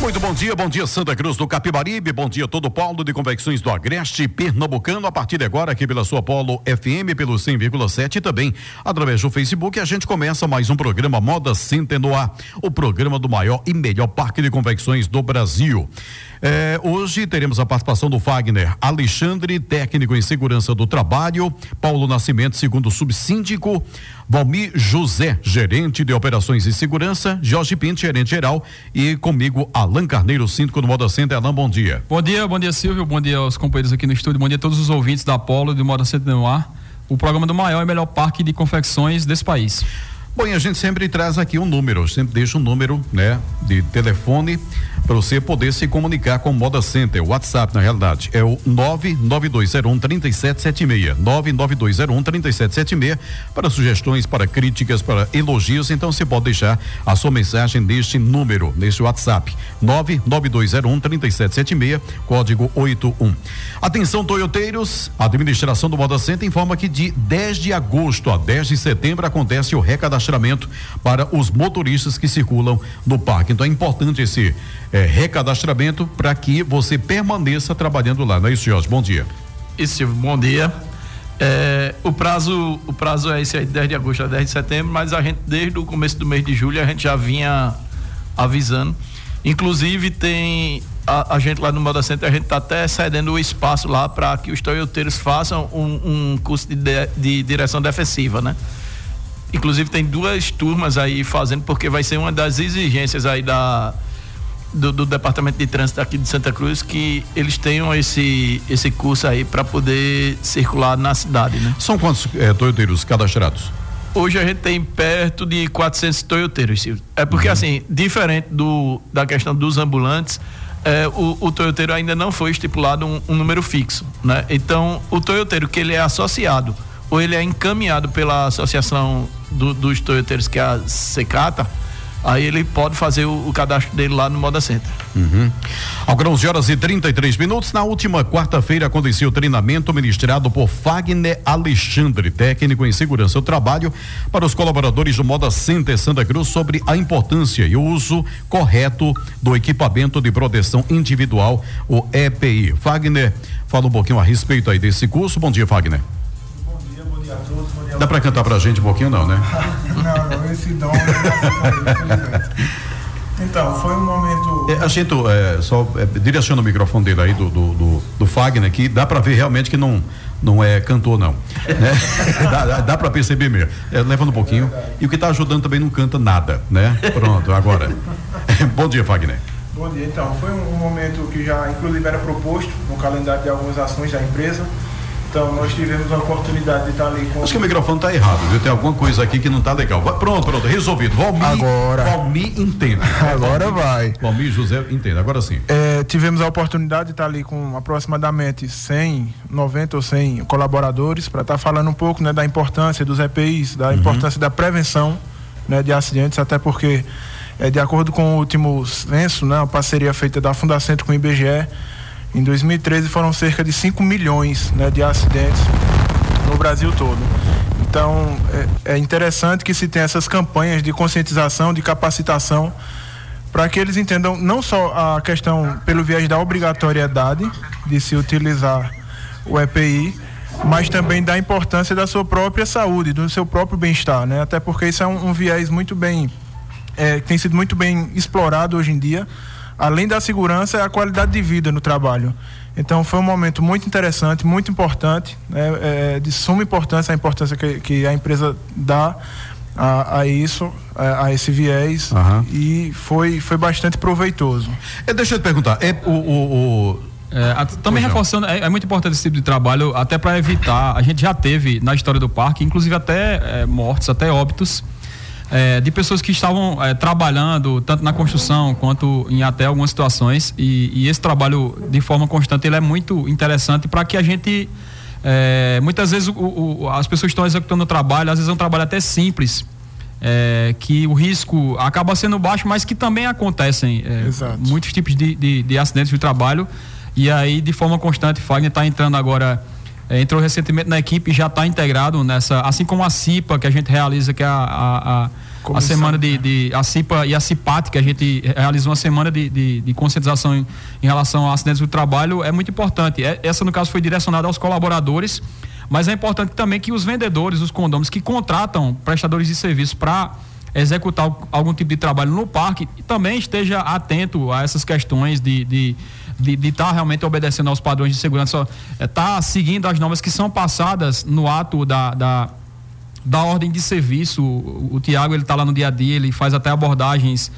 Muito bom dia, bom dia Santa Cruz do Capibaribe, bom dia todo o Paulo de Convecções do Agreste Pernambucano, a partir de agora aqui pela sua Polo FM, pelo 100,7 e também através do Facebook, a gente começa mais um programa Moda Center no ar, o programa do maior e melhor parque de convecções do Brasil. É, hoje teremos a participação do Wagner Alexandre, técnico em segurança do trabalho, Paulo Nascimento, segundo subsíndico, Valmir José, gerente de operações e segurança, Jorge Pinto, gerente geral, e comigo Alan Carneiro, síndico do Moda Center. Alan, bom dia. Bom dia, bom dia Silvio, bom dia aos companheiros aqui no estúdio, bom dia a todos os ouvintes da Apolo e do Moda Center no ar, o programa do maior e melhor parque de confecções desse país. Bom, e a gente sempre traz aqui um número, sempre deixa um número, né, de telefone para você poder se comunicar com o Moda Center. O WhatsApp, na realidade, é o 99201 3776. 99201 3776 para sugestões, para críticas, para elogios. Então você pode deixar a sua mensagem neste número, neste WhatsApp. 99201 3776, código 81. Atenção, Toyoteiros, a administração do Moda Center informa que de 10 de agosto a 10 de setembro acontece o recadastramento para os motoristas que circulam no parque. Então é importante esse é, recadastramento para que você permaneça trabalhando lá. Não é isso, Jorge? Bom dia. Isso, Silvio, bom dia. É, o prazo o prazo é esse aí, 10 de agosto a 10 de setembro, mas a gente, desde o começo do mês de julho, a gente já vinha avisando. Inclusive, tem a, a gente lá no Moda Center, a gente está até cedendo o espaço lá para que os toyoteiros façam um, um curso de, de, de direção defensiva, né? Inclusive tem duas turmas aí fazendo, porque vai ser uma das exigências aí da, do, do, Departamento de Trânsito aqui de Santa Cruz que eles tenham esse, esse curso aí para poder circular na cidade, né? São quantos é, toyoteiros cadastrados? Hoje a gente tem perto de 400 toyoteiros, Silvio. É porque, uhum. assim, diferente do, da questão dos ambulantes, é, o, o toyoteiro ainda não foi estipulado um, um número fixo, né? Então, o toyoteiro que ele é associado ou ele é encaminhado pela associação do, dos toyoteiros que é a Secata, aí ele pode fazer o, o, cadastro dele lá no Moda Center. Uhum. Agora 11 horas e 33 minutos. Na última quarta-feira aconteceu o treinamento ministrado por Fagner Alexandre, técnico em segurança do trabalho, para os colaboradores do Moda Center Santa Cruz sobre a importância e o uso correto do equipamento de proteção individual, o EPI. Fagner fala um pouquinho a respeito aí desse curso. Bom dia, Fagner dia a todos. Bom dia Dá para cantar pra gente um pouquinho, não, né? não, não, esse dom Então, foi um momento. É, a gente é, só é, direciona o microfone dele aí do, do, do, do Fagner aqui, dá para ver realmente que não não é cantor não, né? dá, dá para perceber mesmo. É, levando um pouquinho. E o que está ajudando também não canta nada, né? Pronto, agora. Bom dia, Fagner. Bom dia, então. Foi um, um momento que já, inclusive, era proposto no calendário de algumas ações da empresa. Então, nós tivemos a oportunidade de estar ali com. Acho que o microfone está errado, viu? Tem alguma coisa aqui que não está legal. Pronto, pronto, resolvido. Valmir. Agora. Valmir entende. Agora Valmir, vai. Valmir José entende, agora sim. É, tivemos a oportunidade de estar ali com aproximadamente 100, 90 ou 100 colaboradores para estar falando um pouco né, da importância dos EPIs, da uhum. importância da prevenção né, de acidentes, até porque, é, de acordo com o último censo, né, a parceria feita da Fundação com o IBGE, em 2013 foram cerca de 5 milhões né, de acidentes no Brasil todo. Então é, é interessante que se tenha essas campanhas de conscientização, de capacitação, para que eles entendam não só a questão pelo viés da obrigatoriedade de se utilizar o EPI, mas também da importância da sua própria saúde, do seu próprio bem-estar, né? Até porque isso é um, um viés muito bem, é, tem sido muito bem explorado hoje em dia além da segurança, é a qualidade de vida no trabalho. Então foi um momento muito interessante, muito importante, né? é, de suma importância a importância que, que a empresa dá a, a isso, a, a, esse viés uhum. e foi, foi bastante proveitoso. É, deixa eu te perguntar, é o, o, o... É, a, também reforçando, é, é, muito importante esse tipo de trabalho, até para evitar. A gente já teve na história do parque, inclusive até é, mortes, até óbitos, é, de pessoas que estavam é, trabalhando tanto na construção quanto em até algumas situações e, e esse trabalho de forma constante ele é muito interessante para que a gente é, muitas vezes o, o, as pessoas estão executando o trabalho às vezes é um trabalho até simples é, que o risco acaba sendo baixo, mas que também acontecem é, muitos tipos de, de, de, acidentes de trabalho. E aí, de forma constante, Fagner está entrando agora, entrou recentemente na equipe e já está integrado nessa, assim como a CIPA, que a gente realiza, que é a, a, a a semana de, de, a CIPA e a CIPAT, que a gente realizou uma semana de, de, de conscientização em, em, relação a acidentes do trabalho, é muito importante. É, essa, no caso, foi direcionada aos colaboradores mas é importante também que os vendedores, os condôminos que contratam prestadores de serviço para executar algum tipo de trabalho no parque também esteja atento a essas questões de, de de estar tá realmente obedecendo aos padrões de segurança, estar é, tá seguindo as normas que são passadas no ato da, da, da ordem de serviço. O, o Tiago ele está lá no dia a dia, ele faz até abordagens.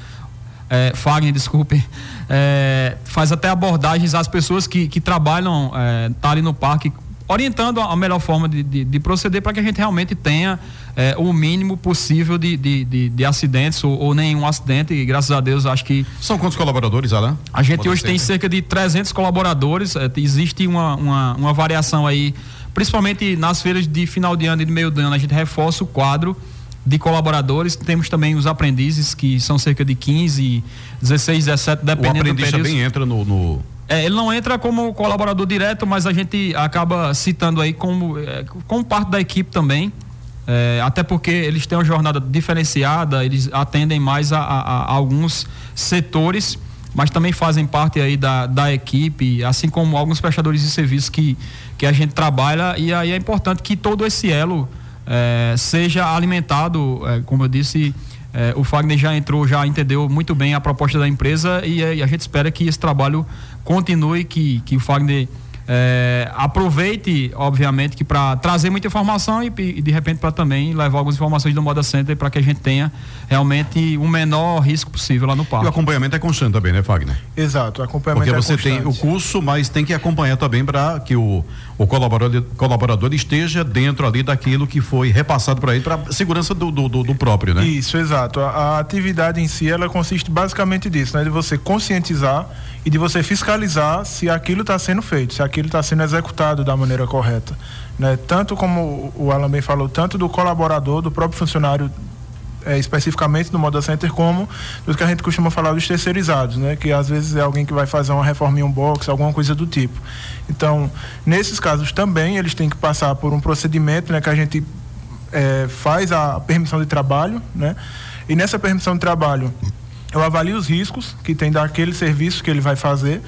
É, Fagner, desculpe, é, faz até abordagens às pessoas que, que trabalham, é, tá ali no parque orientando a melhor forma de, de, de proceder para que a gente realmente tenha é, o mínimo possível de, de, de acidentes ou, ou, nenhum acidente. E graças a Deus, acho que. São quantos colaboradores, Alain? A gente Pode hoje ser. tem cerca de 300 colaboradores. É, existe uma, uma, uma variação aí, principalmente nas feiras de final de ano e de meio de ano, a gente reforça o quadro de colaboradores. Temos também os aprendizes, que são cerca de 15, 16, 17, dependendo o aprendiz do período. também entra no, no é, ele não entra como colaborador direto, mas a gente acaba citando aí como, é, como parte da equipe também. É, até porque eles têm uma jornada diferenciada, eles atendem mais a, a, a, alguns setores, mas também fazem parte aí da, da equipe, assim como alguns prestadores de serviços que, que a gente trabalha. E aí é importante que todo esse elo é, seja alimentado, é, como eu disse é, o Fagner já entrou, já entendeu muito bem a proposta da empresa e, e a gente espera que esse trabalho continue, que, que o Fagner é, aproveite, obviamente, que para trazer muita informação e, e de repente para também levar algumas informações do Moda Center para que a gente tenha realmente o um menor risco possível lá no parque. E o acompanhamento é constante também, né, Fagner? Exato, o acompanhamento Porque é você constante. tem o curso, mas tem que acompanhar também para que o, o colaborador, colaborador esteja dentro ali daquilo que foi repassado para ele, para segurança do, do, do, próprio, né? Isso, exato. A, a atividade em si, ela consiste basicamente disso, né? De você conscientizar e de você fiscalizar se aquilo está sendo feito, se aquilo está sendo executado da maneira correta. Né? Tanto como o Alan bem falou, tanto do colaborador, do próprio funcionário é, especificamente do Moda Center, como do que a gente costuma falar dos terceirizados, né? Que às vezes é alguém que vai fazer uma reforma em um box, alguma coisa do tipo. Então, nesses casos também eles têm que passar por um procedimento, né? Que a gente é, faz a permissão de trabalho, né? E nessa permissão de trabalho eu avalio os riscos que tem daquele serviço que ele vai fazer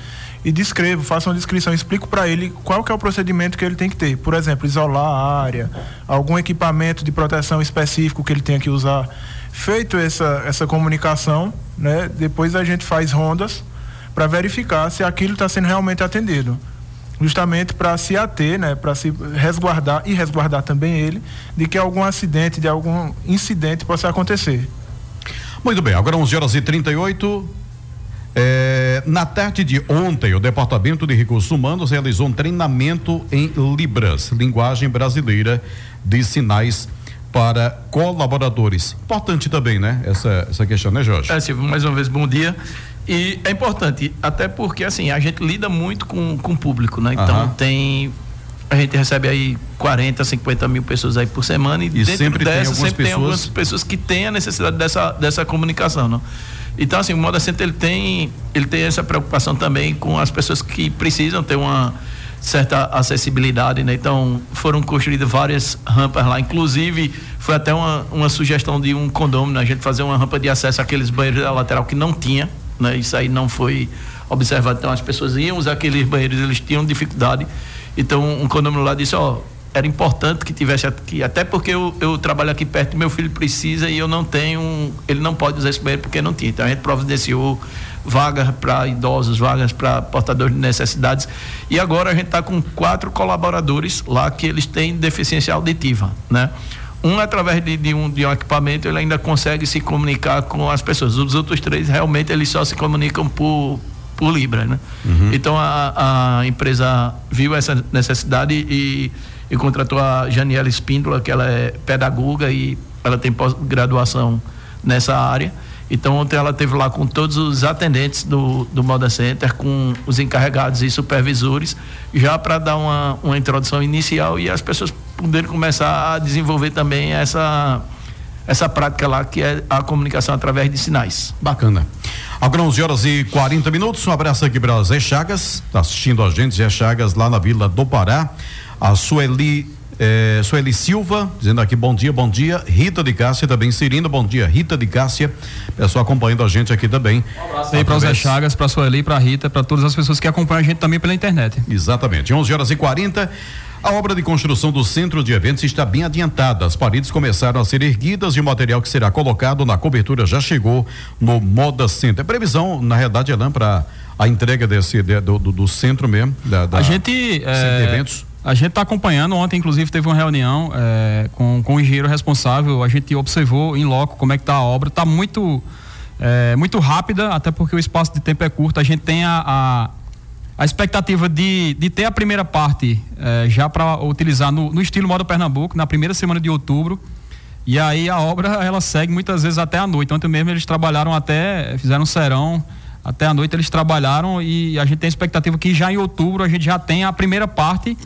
e descrevo, faço uma descrição, explico para ele qual que é o procedimento que ele tem que ter. Por exemplo, isolar a área, algum equipamento de proteção específico que ele tenha que usar. Feito essa, essa comunicação, né, depois a gente faz rondas para verificar se aquilo está sendo realmente atendido. Justamente para se ater, né, para se resguardar e resguardar também ele de que algum acidente, de algum incidente possa acontecer. Muito bem, agora 11 horas e 38. É, na tarde de ontem, o Departamento de Recursos Humanos realizou um treinamento em Libras, linguagem brasileira de sinais para colaboradores. Importante também, né? Essa, essa questão, né, Jorge? É, Silvio, mais uma vez, bom dia. E é importante, até porque, assim, a gente lida muito com, com o público, né? Então, tem a gente recebe aí 40, 50 mil pessoas aí por semana e, e sempre dessas sempre pessoas... tem algumas pessoas que têm a necessidade dessa, dessa comunicação, não? Então, assim, o Moda Center ele tem, ele tem essa preocupação também com as pessoas que precisam ter uma certa acessibilidade, né? Então, foram construídas várias rampas lá, inclusive foi até uma, uma sugestão de um condomínio, a gente fazer uma rampa de acesso àqueles banheiros da lateral que não tinha, né? Isso aí não foi observado. Então, as pessoas iam usar aqueles banheiros, eles tinham dificuldade então, um condomínio lá disse, ó, era importante que tivesse aqui, até porque eu, eu trabalho aqui perto, meu filho precisa e eu não tenho, ele não pode usar esse banheiro porque não tinha. Então a gente providenciou vagas para idosos, vagas para portadores de necessidades. E agora a gente está com quatro colaboradores lá que eles têm deficiência auditiva, né? Um, através de, de, um, de um equipamento, ele ainda consegue se comunicar com as pessoas. Os outros três, realmente, eles só se comunicam por, por libra, né? Uhum. Então a, a, empresa viu essa necessidade e, e contratou a Janiela Espíndola, que ela é pedagoga e ela tem pós-graduação nessa área. Então ontem ela teve lá com todos os atendentes do, do Moda Center, com os encarregados e supervisores, já para dar uma, uma introdução inicial e as pessoas poderem começar a desenvolver também essa essa prática lá que é a comunicação através de sinais. Bacana. Agora 11 horas e 40 minutos. Um abraço aqui para Zé Chagas, está assistindo a gente, Zé Chagas, lá na Vila do Pará. A Sueli é, Sueli Silva, dizendo aqui bom dia, bom dia. Rita de Cássia também, Cirino, bom dia. Rita de Cássia, pessoal acompanhando a gente aqui também. Um abraço aí para o Zé Chagas, para Sueli, para Rita, para todas as pessoas que acompanham a gente também pela internet. Exatamente. 11 horas e 40. A obra de construção do centro de eventos está bem adiantada. As paredes começaram a ser erguidas e o material que será colocado na cobertura já chegou no Moda Center. A previsão, na realidade, Elan, para a entrega desse de, do, do, centro mesmo. Da, da a gente. É, eventos. A gente está acompanhando. Ontem, inclusive, teve uma reunião é, com, com o engenheiro responsável. A gente observou em loco como é que está a obra. Está muito, é, muito rápida, até porque o espaço de tempo é curto. A gente tem a, a a expectativa de, de ter a primeira parte eh, já para utilizar no, no, estilo modo Pernambuco, na primeira semana de outubro. E aí a obra ela segue muitas vezes até a noite. Ontem mesmo eles trabalharam até, fizeram um serão, até a noite eles trabalharam e a gente tem a expectativa que já em outubro a gente já tenha a primeira parte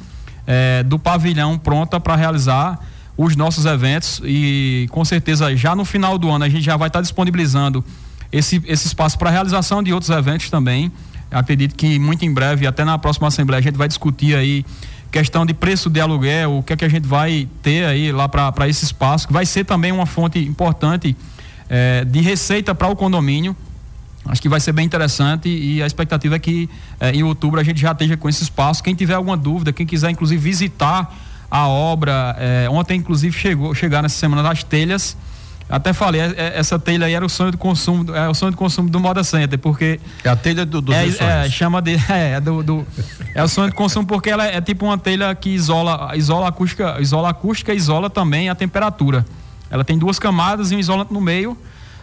eh, do pavilhão pronta para realizar os nossos eventos e com certeza já no final do ano a gente já vai estar tá disponibilizando esse, esse espaço para realização de outros eventos também. Acredito que muito em breve, até na próxima Assembleia, a gente vai discutir aí questão de preço de aluguel, o que é que a gente vai ter aí lá para esse espaço, que vai ser também uma fonte importante eh, de receita para o condomínio. Acho que vai ser bem interessante e a expectativa é que eh, em outubro a gente já esteja com esse espaço. Quem tiver alguma dúvida, quem quiser inclusive visitar a obra, eh, ontem inclusive chegou chegar nessa semana das telhas até falei, é, é, essa telha aí era o sonho do consumo, é o sonho do consumo do Moda Center, porque. É a telha do, do é, é, chama de. É, é, do, do, é o sonho do consumo porque ela é, é, tipo uma telha que isola, isola a acústica, isola acústica e isola também a temperatura. Ela tem duas camadas e um isolante no meio.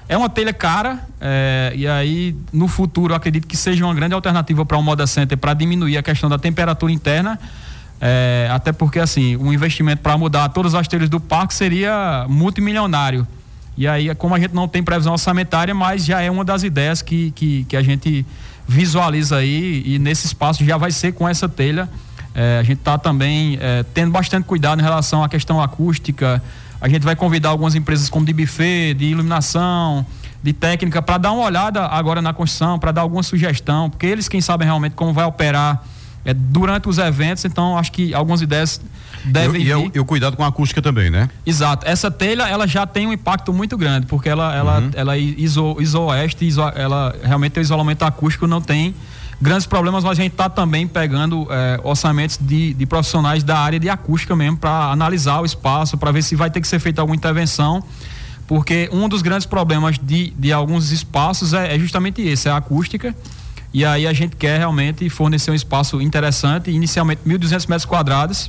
É uma telha cara, é, e aí no futuro eu acredito que seja uma grande alternativa para o Moda Center para diminuir a questão da temperatura interna. É, até porque assim, um investimento para mudar todas as telhas do parque seria multimilionário. E aí, como a gente não tem previsão orçamentária, mas já é uma das ideias que, que, que a gente visualiza aí, e nesse espaço já vai ser com essa telha. É, a gente está também é, tendo bastante cuidado em relação à questão acústica. A gente vai convidar algumas empresas como de buffet, de iluminação, de técnica, para dar uma olhada agora na construção, para dar alguma sugestão, porque eles quem sabem realmente como vai operar é, durante os eventos, então acho que algumas ideias devem e, vir. E o cuidado com a acústica também, né? Exato. Essa telha, ela já tem um impacto muito grande, porque ela, ela, uhum. ela iso, isoeste, iso, ela realmente tem o isolamento acústico, não tem grandes problemas, mas a gente está também pegando é, orçamentos de, de profissionais da área de acústica mesmo para analisar o espaço, para ver se vai ter que ser feita alguma intervenção porque um dos grandes problemas de, de alguns espaços é, é, justamente esse, é a acústica. E aí a gente quer realmente fornecer um espaço interessante, inicialmente 1.200 metros quadrados,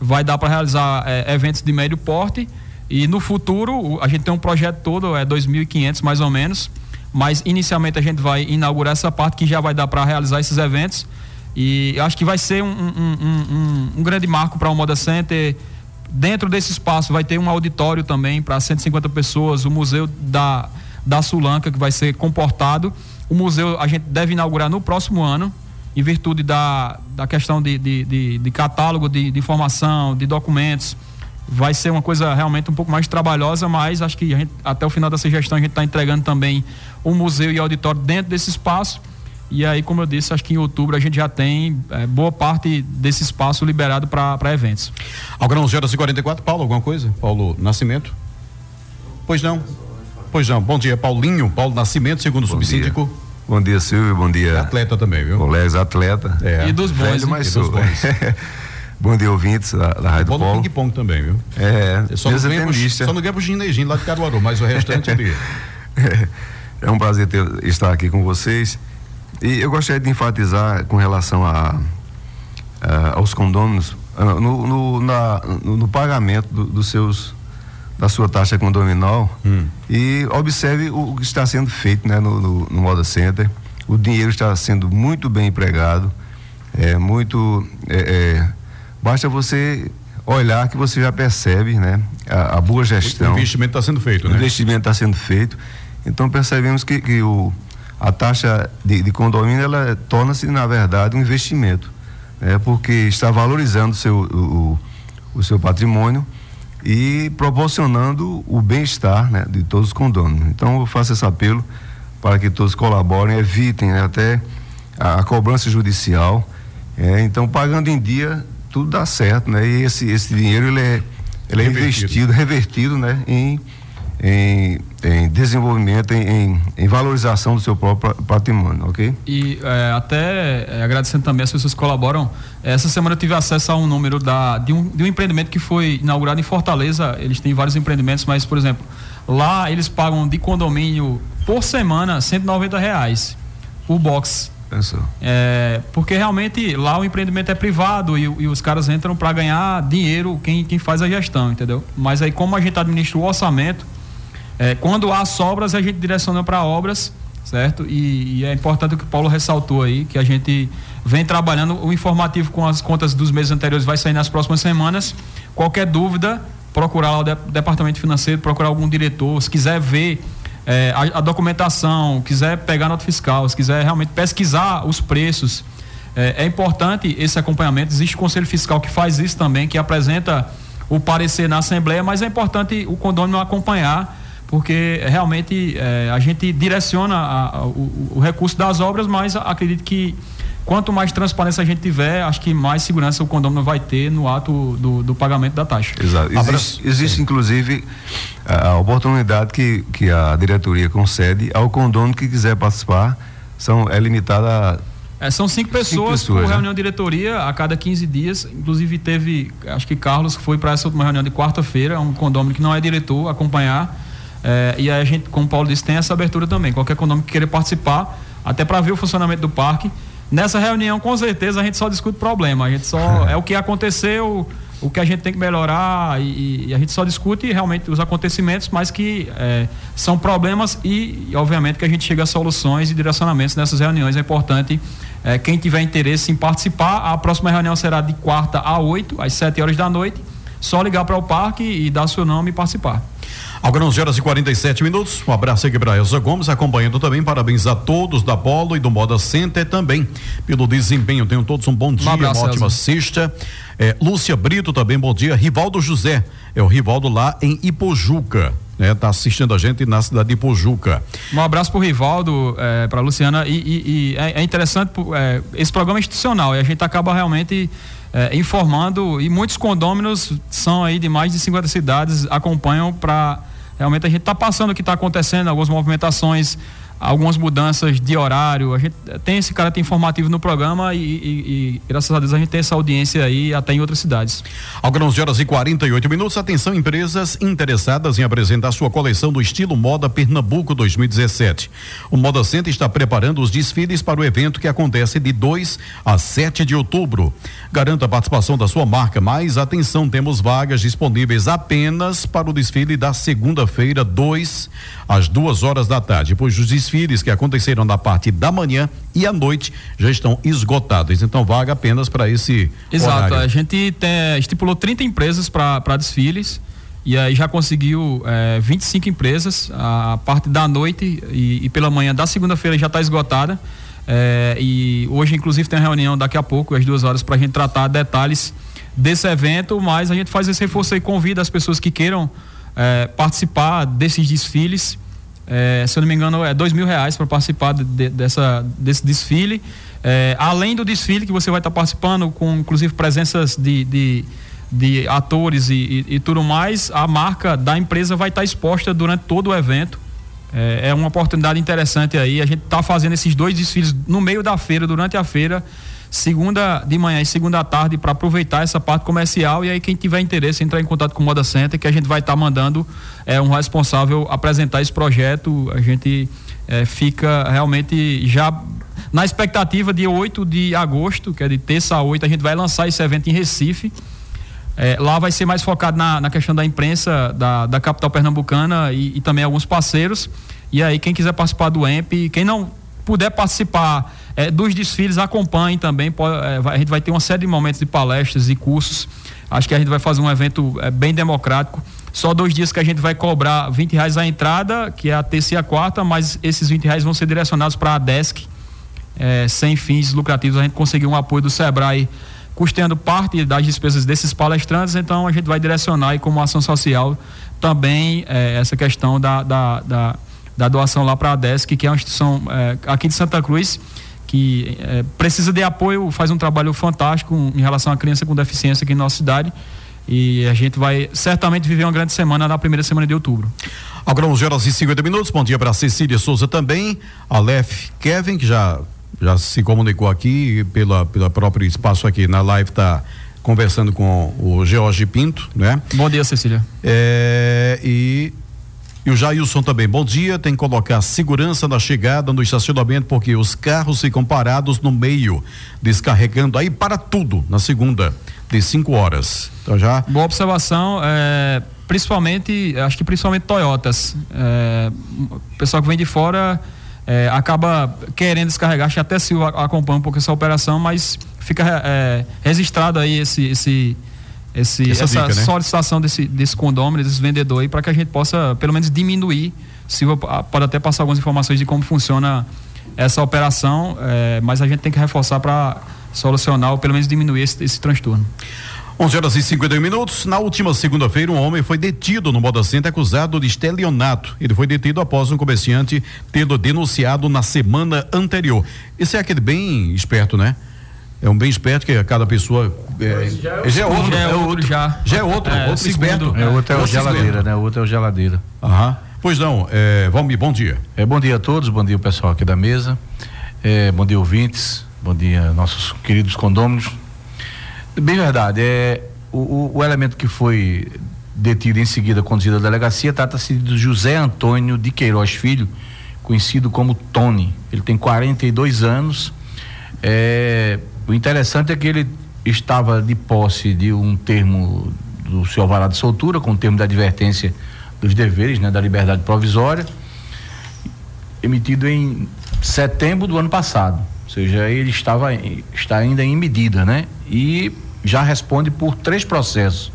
vai dar para realizar é, eventos de médio porte e no futuro a gente tem um projeto todo, é 2.500 mais ou menos, mas inicialmente a gente vai inaugurar essa parte que já vai dar para realizar esses eventos e acho que vai ser um, um, um, um grande marco para o Moda Center. Dentro desse espaço vai ter um auditório também para 150 pessoas, o museu da, da Sulanca que vai ser comportado. O museu a gente deve inaugurar no próximo ano, em virtude da, da questão de, de, de, de catálogo de, de, informação, de documentos, vai ser uma coisa realmente um pouco mais trabalhosa, mas acho que gente, até o final dessa gestão a gente está entregando também um museu e auditório dentro desse espaço. E aí, como eu disse, acho que em outubro a gente já tem é, boa parte desse espaço liberado para eventos. Agora 11 horas e 44, Paulo, alguma coisa? Paulo Nascimento? Pois não. Pois não. Bom dia, Paulinho. Paulo Nascimento, segundo subsíndico. Dia. Bom dia, Silvio. Bom dia. Atleta também, viu? Colegas atleta. É. E dos bons. Velho, mas sou. Bom dia, ouvintes da, da Rádio Polo. Polo. ping-pong também, viu? É, só não, ganha pro, só não ganha pro Ginejinho lá de Caruaru, mas o restante ali. É, é um prazer ter, estar aqui com vocês. E eu gostaria de enfatizar com relação a, a aos condôminos, no, no, na, no, no pagamento do, dos seus da sua taxa condominal hum. e observe o, que está sendo feito né, no, no, no Moda Center. O dinheiro está sendo muito bem empregado, é muito. É, é, basta você olhar que você já percebe né, a, a boa gestão. O investimento está sendo feito, né? O investimento está sendo feito. Então percebemos que, que o, a taxa de, de condomínio ela torna-se, na verdade, um investimento. Né, porque está valorizando seu, o, o seu patrimônio e proporcionando o bem-estar né, de todos os condôminos. Então eu faço esse apelo para que todos colaborem, evitem né, até a, a, cobrança judicial. É, então pagando em dia tudo dá certo, né? E esse, esse dinheiro ele é, ele é investido, revertido, né? Em em, em desenvolvimento, em, em, valorização do seu próprio patrimônio, ok? E é, até é, agradecendo também as pessoas que colaboram. Essa semana eu tive acesso a um número da, de, um, de um empreendimento que foi inaugurado em Fortaleza. Eles têm vários empreendimentos, mas, por exemplo, lá eles pagam de condomínio por semana 190 reais por box. Pensou. É, porque realmente lá o empreendimento é privado e, e os caras entram para ganhar dinheiro quem, quem faz a gestão, entendeu? Mas aí como a gente administra o orçamento, é, quando há sobras, a gente direciona para obras, certo? E, e, é importante o que o Paulo ressaltou aí, que a gente vem trabalhando. O informativo com as contas dos meses anteriores vai sair nas próximas semanas. Qualquer dúvida, procurar o de, departamento financeiro, procurar algum diretor, se quiser ver. É, a, a, documentação, quiser pegar nota fiscal, se quiser realmente pesquisar os preços, é, é importante esse acompanhamento. Existe o Conselho Fiscal que faz isso também, que apresenta o parecer na Assembleia, mas é importante o condômino acompanhar porque realmente é, a gente direciona a, a, o, o, recurso das obras, mas acredito que quanto mais transparência a gente tiver, acho que mais segurança o condomínio vai ter no ato do, do pagamento da taxa. Exato. Existe, existe inclusive, a, oportunidade que, que a diretoria concede ao condomínio que quiser participar, são, é limitada a é, são cinco pessoas, cinco pessoas por né? reunião de diretoria a cada 15 dias. Inclusive teve, acho que Carlos foi para essa última reunião de quarta-feira, um condomínio que não é diretor, acompanhar. É, e aí a gente, como o Paulo disse, tem essa abertura também. Qualquer condomínio que queira participar, até para ver o funcionamento do parque. Nessa reunião, com certeza, a gente só discute problema. A gente só. é o que aconteceu, o que a gente tem que melhorar, e, e a gente só discute realmente os acontecimentos, mas que é, são problemas e, e, obviamente, que a gente chega a soluções e direcionamentos nessas reuniões. É importante. É, quem tiver interesse em participar, a próxima reunião será de quarta a oito, às sete horas da noite. Só ligar para o parque e dar seu nome e participar. Agora 11 horas e 47 minutos. Um abraço aqui para Elza Gomes, acompanhando também. Parabéns a todos da Polo e do Moda Center também pelo desempenho. Tenham todos um bom dia, um abraço, uma ótima Elza. sexta. É, Lúcia Brito também, bom dia. Rivaldo José, é o Rivaldo lá em Ipojuca. Né, tá assistindo a gente na cidade de Ipojuca. Um abraço pro Rivaldo, é, pra Luciana. E, e, e é, é, interessante, é, esse programa é institucional e a gente acaba realmente é, informando. E muitos condôminos são aí de mais de 50 cidades, acompanham para Realmente a gente está passando o que está acontecendo, algumas movimentações, algumas mudanças de horário. A gente tem esse caráter informativo no programa e, e, e, graças a Deus a gente tem essa audiência aí até em outras cidades. Agora 11 horas e 48 minutos. Atenção, empresas interessadas em apresentar sua coleção do estilo Moda Pernambuco 2017. O Moda Center está preparando os desfiles para o evento que acontece de 2 a 7 de outubro. Garanta a participação da sua marca, mas atenção, temos vagas disponíveis apenas para o desfile da segunda-feira, 2 às duas horas da tarde, pois os desfiles que aconteceram na parte da manhã e à noite já estão esgotados. Então, vaga apenas para esse. Exato. Horário. A gente tem, estipulou 30 empresas para desfiles. E aí já conseguiu é, 25 empresas. A parte da noite e, e pela manhã da segunda-feira já está esgotada. É, e hoje, inclusive, tem uma reunião daqui a pouco, às duas horas, para a gente tratar detalhes desse evento. Mas a gente faz esse reforço e convida as pessoas que queiram é, participar desses desfiles. É, se eu não me engano, é dois mil reais para participar de, de, dessa, desse desfile. É, além do desfile que você vai estar tá participando, com inclusive presenças de, de, de atores e, e, e, tudo mais, a marca da empresa vai estar tá exposta durante todo o evento. É, é uma oportunidade interessante aí. A gente está fazendo esses dois desfiles no meio da feira, durante a feira segunda de manhã e segunda à tarde para aproveitar essa parte comercial. E aí quem tiver interesse entrar em contato com o Moda Center que a gente vai estar tá mandando é um responsável apresentar esse projeto. A gente é, fica realmente já na expectativa de 8 de agosto que é de terça a 8 a gente vai lançar esse evento em Recife. É, lá vai ser mais focado na, na questão da imprensa da, da capital pernambucana e, e também alguns parceiros. E aí quem quiser participar do EMP quem não puder participar é, dos desfiles, acompanhem também. Pode, é, a gente vai ter uma série de momentos de palestras e cursos. Acho que a gente vai fazer um evento é, bem democrático. Só dois dias que a gente vai cobrar 20 reais a entrada, que é a terça e a quarta, mas esses 20 reais vão ser direcionados para a DESC, é, sem fins lucrativos. A gente conseguiu um apoio do Sebrae custeando parte das despesas desses palestrantes, então a gente vai direcionar aí como ação social também é, essa questão da, da, da, da doação lá para a DESC, que é uma instituição é, aqui de Santa Cruz, que é, precisa de apoio, faz um trabalho fantástico em relação à criança com deficiência aqui na nossa cidade. E a gente vai certamente viver uma grande semana na primeira semana de outubro. Agora 11 horas e 50 minutos. Bom dia para Cecília Souza também. Aleph Kevin, que já, já se comunicou aqui pela, pela próprio espaço aqui na live, está conversando com o George Pinto, né? Bom dia, Cecília. É, e e o Jailson também, bom dia. Tem que colocar segurança na chegada no estacionamento, porque os carros ficam parados no meio, descarregando aí para tudo na segunda, de 5 horas. Então já. Boa observação. É, principalmente, acho que principalmente Toyotas. É, o pessoal que vem de fora é, acaba querendo descarregar, acho que até se acompanha um pouco essa operação, mas fica registrado aí esse. esse esse, essa, essa dica, né? solicitação desse, desse condômino, desse vendedor aí, para que a gente possa, pelo menos, diminuir. Silva pode até passar algumas informações de como funciona essa operação, é, mas a gente tem que reforçar para solucionar ou pelo menos diminuir esse, esse transtorno. 11 horas e 51 minutos. Na última segunda-feira, um homem foi detido no Moda Center acusado de estelionato. Ele foi detido após um comerciante tendo denunciado na semana anterior. Esse é aquele bem esperto, né? É um bem esperto que cada pessoa é, já, é, é outro, já é outro, já. Já é outro, é, outro esperto. É, outro é o geladeira, né? O outro é o geladeira. Aham. Pois não, é, Valmir, bom dia. É, bom dia a todos, bom dia o pessoal aqui da mesa, é, bom dia ouvintes, bom dia nossos queridos condôminos. Bem verdade, é, o, o, o elemento que foi detido em seguida conduzido à delegacia trata-se do José Antônio de Queiroz Filho, conhecido como Tony. Ele tem 42 anos, é, o interessante é que ele estava de posse de um termo do seu alvará de soltura, com o termo de advertência dos deveres, né, da liberdade provisória, emitido em setembro do ano passado. Ou seja, ele estava está ainda em medida, né? E já responde por três processos.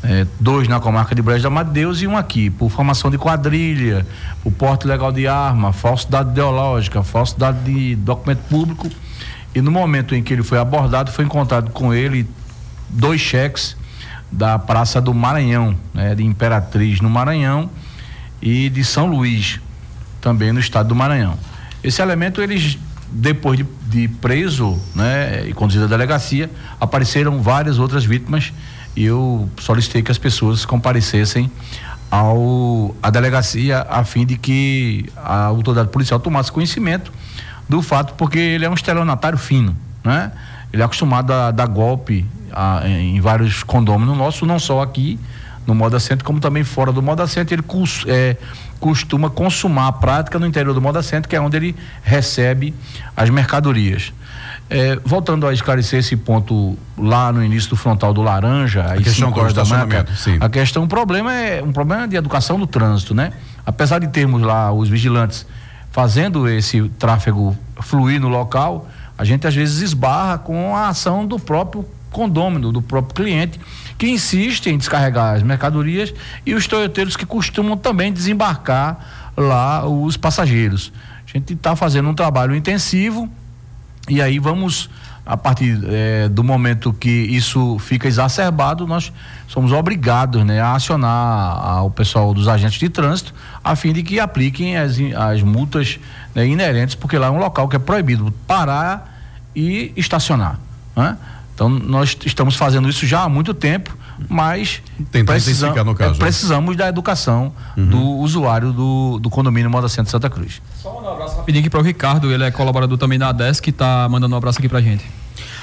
É, dois na comarca de Brejo da Madeus e um aqui, por formação de quadrilha, por porte legal de arma, falsidade ideológica, falsidade de documento público e no momento em que ele foi abordado, foi encontrado com ele dois cheques da Praça do Maranhão, né, de Imperatriz no Maranhão e de São Luís, também no estado do Maranhão. Esse elemento, eles, depois de, de preso né, e conduzido à delegacia, apareceram várias outras vítimas e eu solicitei que as pessoas comparecessem ao à delegacia a fim de que a autoridade policial tomasse conhecimento do fato, porque ele é um estelionatário fino, né? Ele é acostumado a dar golpe a, em vários condôminos nossos, não só aqui no Moda Centro, como também fora do Moda Centro. Ele cus, é, costuma consumar a prática no interior do Moda Centro, que é onde ele recebe as mercadorias. É, voltando a esclarecer esse ponto lá no início do frontal do laranja, a questão do da marca, a questão, o problema é um problema de educação do trânsito, né? Apesar de termos lá os vigilantes fazendo esse tráfego fluir no local, a gente às vezes esbarra com a ação do próprio condômino, do próprio cliente, que insiste em descarregar as mercadorias e os toyoteiros que costumam também desembarcar lá os passageiros. A gente está fazendo um trabalho intensivo e aí vamos a partir é, do momento que isso fica exacerbado, nós somos obrigados né, a acionar o pessoal dos agentes de trânsito a fim de que apliquem as, as multas né, inerentes, porque lá é um local que é proibido parar e estacionar. Né? Então nós estamos fazendo isso já há muito tempo, mas precisam, no caso, é, né? precisamos da educação uhum. do usuário do, do condomínio Moda Centro Santa Cruz. Só um abraço rapidinho aqui para o Ricardo, ele é colaborador também da ADES, que está mandando um abraço aqui para gente.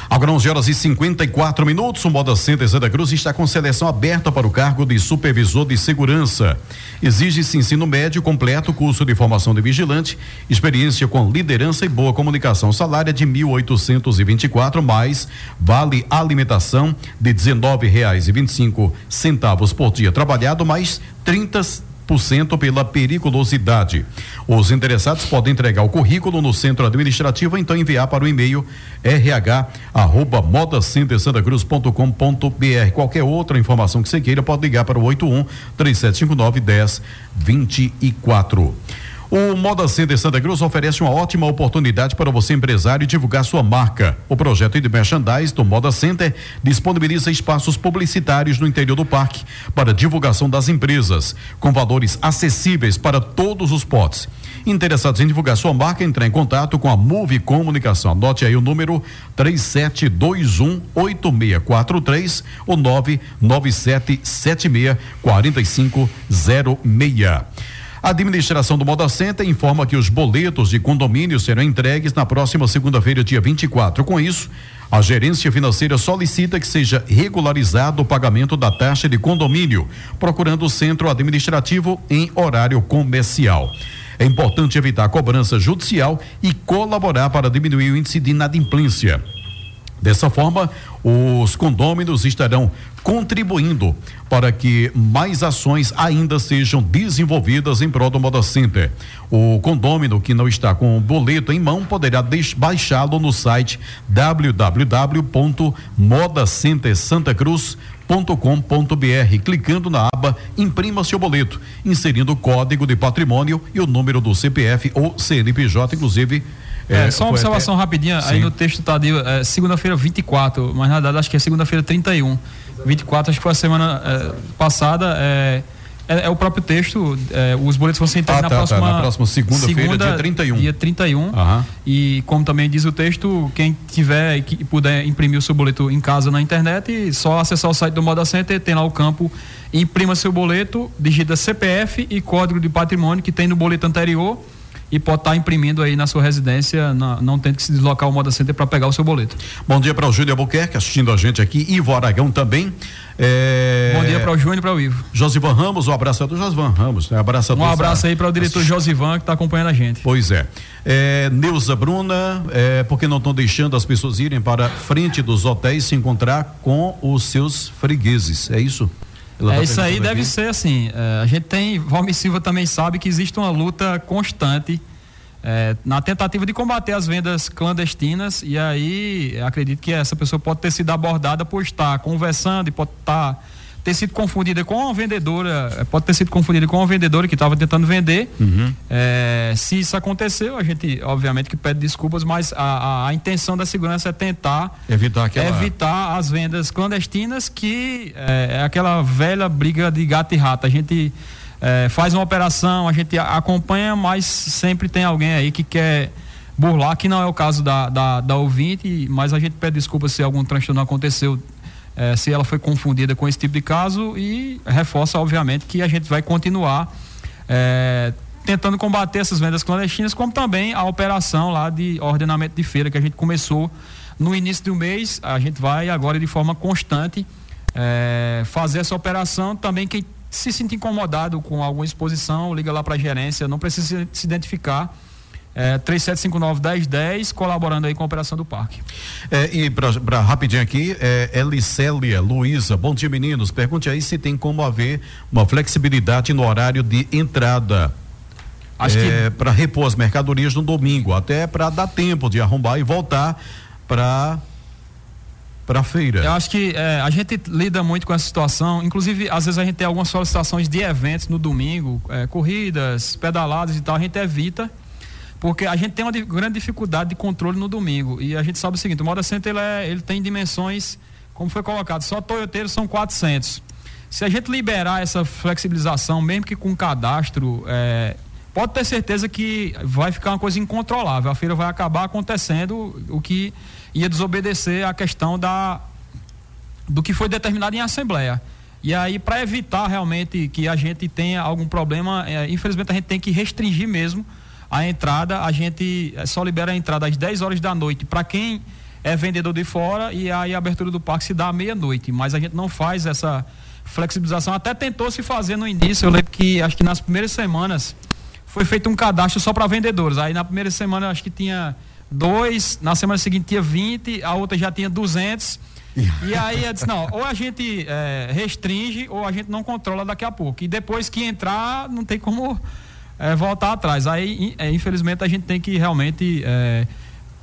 Agora 11 horas e 54 minutos, o Moda Center Santa Cruz está com seleção aberta para o cargo de supervisor de segurança. Exige-se ensino médio completo, curso de formação de vigilante, experiência com liderança e boa comunicação. Salário de 1.824 mais vale alimentação de R$19,25 centavos por dia trabalhado mais 30 pela periculosidade. Os interessados podem entregar o currículo no centro administrativo, então enviar para o e-mail rh arroba modacentersantacruz.com.br. Qualquer outra informação que você queira, pode ligar para o 81 3759 1024. O Moda Center Santa Cruz oferece uma ótima oportunidade para você, empresário, divulgar sua marca. O projeto de merchandise do Moda Center disponibiliza espaços publicitários no interior do parque para divulgação das empresas, com valores acessíveis para todos os potes. Interessados em divulgar sua marca, entrar em contato com a Move Comunicação. Anote aí o número 37218643 ou 99776 4506. A administração do Moda Center informa que os boletos de condomínio serão entregues na próxima segunda-feira, dia 24. Com isso, a gerência financeira solicita que seja regularizado o pagamento da taxa de condomínio, procurando o centro administrativo em horário comercial. É importante evitar a cobrança judicial e colaborar para diminuir o índice de inadimplência. Dessa forma, os condôminos estarão contribuindo para que mais ações ainda sejam desenvolvidas em prol do Moda Center. O condômino que não está com o boleto em mão poderá baixá-lo no site www.modacentersantacruz.com.br, clicando na aba Imprima seu boleto, inserindo o código de patrimônio e o número do CPF ou CNPJ, inclusive é, é, só uma observação até... rapidinha, Sim. aí no texto tá de é, segunda-feira 24, mas na verdade acho que é segunda-feira 31. 24, acho que foi a semana é, passada. É, é, é, o próprio texto, é, os boletos vão ser entregues ah, tá, na, próxima, tá, na próxima segunda-feira, segunda, dia 31. Dia 31. Uhum. E como também diz o texto, quem tiver e que puder imprimir o seu boleto em casa na internet, só acessar o site do Moda Center, tem lá o campo, imprima seu boleto, digita CPF e código de patrimônio que tem no boleto anterior e pode estar tá imprimindo aí na sua residência, na, não tendo que se deslocar ao Moda Center para pegar o seu boleto. Bom dia para o Júlio Albuquerque assistindo a gente aqui, Ivo Aragão também. É... Bom dia para o Júnior e para o Ivo. Josivan Ramos, um abraço a do Josivan Ramos, né? Abraço Um abraço aí para o diretor Josivan que está acompanhando a gente. Pois é. é Neuza Bruna, é, porque não estão deixando as pessoas irem para frente dos hotéis se encontrar com os seus fregueses, é isso? É, isso aí deve aqui. ser assim. É, a gente tem, Valmir Silva também sabe que existe uma luta constante é, na tentativa de combater as vendas clandestinas. E aí acredito que essa pessoa pode ter sido abordada por estar conversando e pode estar. Ter sido confundida com uma vendedora, eh, pode ter sido confundida com uma vendedora que estava tentando vender. Uhum. É, se isso aconteceu, a gente, obviamente, que pede desculpas, mas a, a, a intenção da segurança é tentar evitar, aquela... evitar as vendas clandestinas, que é, é, aquela velha briga de gato e rato. A gente é, faz uma operação, a gente acompanha, mas sempre tem alguém aí que quer burlar, que não é o caso da, da, da ouvinte, mas a gente pede desculpas se algum transtorno aconteceu é, se ela foi confundida com esse tipo de caso e reforça, obviamente, que a gente vai continuar é, tentando combater essas vendas clandestinas, como também a operação lá de ordenamento de feira que a gente começou no início do mês. A gente vai agora de forma constante é, fazer essa operação. Também quem se sentir incomodado com alguma exposição, liga lá para a gerência, não precisa se identificar é, 3759-1010, colaborando aí com a operação do parque. É, e para rapidinho aqui, é, Elicélia Luiza, bom dia meninos, pergunte aí se tem como haver uma flexibilidade no horário de entrada. Acho é, que para repor as mercadorias no domingo, até para dar tempo de arrombar e voltar para para feira. Eu acho que é, a gente lida muito com essa situação. Inclusive, às vezes a gente tem algumas solicitações de eventos no domingo, é, corridas, pedaladas e tal. A gente evita porque a gente tem uma grande dificuldade de controle no domingo. E a gente sabe o seguinte: o Moda Center ele, é, ele tem dimensões, como foi colocado, só toyoteiros são 400. Se a gente liberar essa flexibilização, mesmo que com cadastro, é, pode ter certeza que vai ficar uma coisa incontrolável. A feira vai acabar acontecendo o que ia desobedecer a questão da, do que foi determinado em assembleia. E aí, para evitar realmente que a gente tenha algum problema, é, infelizmente a gente tem que restringir mesmo a entrada, a gente só libera a entrada às 10 horas da noite para quem é vendedor de fora e aí a abertura do parque se dá à meia-noite. Mas a gente não faz essa flexibilização. Até tentou se fazer no início. Eu lembro que acho que nas primeiras semanas foi feito um cadastro só para vendedores. Aí na primeira semana acho que tinha dois, na semana seguinte tinha 20, a outra já tinha 200. E aí eu disse, não, ou a gente é, restringe ou a gente não controla daqui a pouco. E depois que entrar, não tem como é, voltar atrás. Aí, é, infelizmente, a gente tem que realmente é,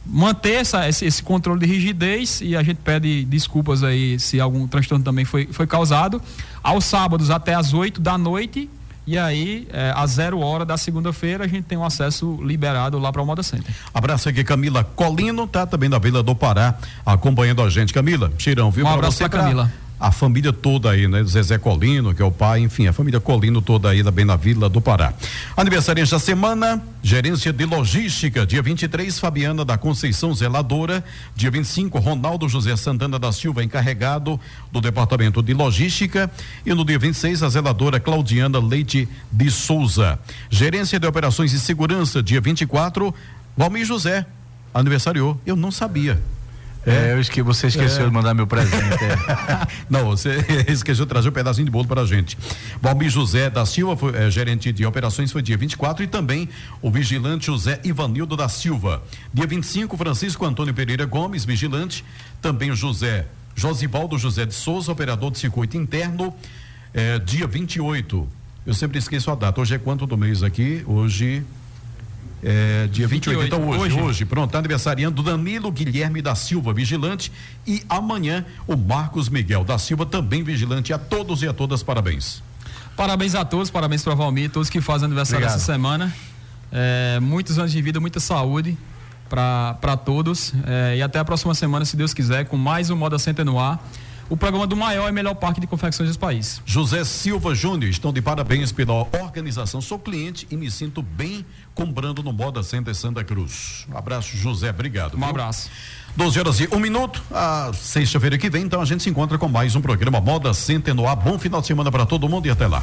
manter essa, esse, esse, controle de rigidez e a gente pede desculpas aí se algum transtorno também foi, foi causado. Aos sábados até às 8 da noite E aí, é, a zero hora da segunda-feira, a gente tem um acesso liberado lá para o Moda Center. Abraço aqui, Camila Colino, tá também da Vila do Pará, acompanhando a gente. Camila, cheirão, viu? Um abraço pra pra Camila a família toda aí, né? Zezé Colino, que é o pai, enfim, a família Colino toda aí também na Vila do Pará. Aniversariante da semana, gerência de logística, dia 23, Fabiana da Conceição Zeladora, dia 25, Ronaldo José Santana da Silva, encarregado do departamento de logística, e no dia 26, a zeladora Claudiana Leite de Souza. Gerência de operações e segurança, dia 24, Valmir José, aniversariou. Eu não sabia. É, eu esque, você esqueceu é. de mandar meu presente. É. Não, você esqueceu de trazer um pedacinho de bolo para a gente. Valmir José da Silva, foi, é, gerente de operações, foi dia 24 e também o vigilante José Ivanildo da Silva. Dia 25, Francisco Antônio Pereira Gomes, vigilante. Também o José Josivaldo José de Souza, operador de circuito interno. É, dia 28. Eu sempre esqueço a data. Hoje é quanto do mês aqui? Hoje é, dia 28, 28 então hoje, hoje, hoje, pronto, aniversariando Danilo Guilherme da Silva, vigilante, e amanhã o Marcos Miguel da Silva, também vigilante. A todos e a todas, parabéns. Parabéns a todos, parabéns para Valmir, todos que fazem aniversário Obrigado. essa semana. É, muitos anos de vida, muita saúde para todos. É, e até a próxima semana, se Deus quiser, com mais um Moda Center no ar o programa do maior e melhor parque de confecções do país. José Silva Júnior, estão de parabéns pela organização. Sou cliente e me sinto bem comprando no Moda Center Santa Cruz. Um abraço, José, obrigado. Um viu? abraço. 12 horas e um minuto, a sexta-feira que vem, então a gente se encontra com mais um programa Moda Center no ar. Bom final de semana para todo mundo e até lá.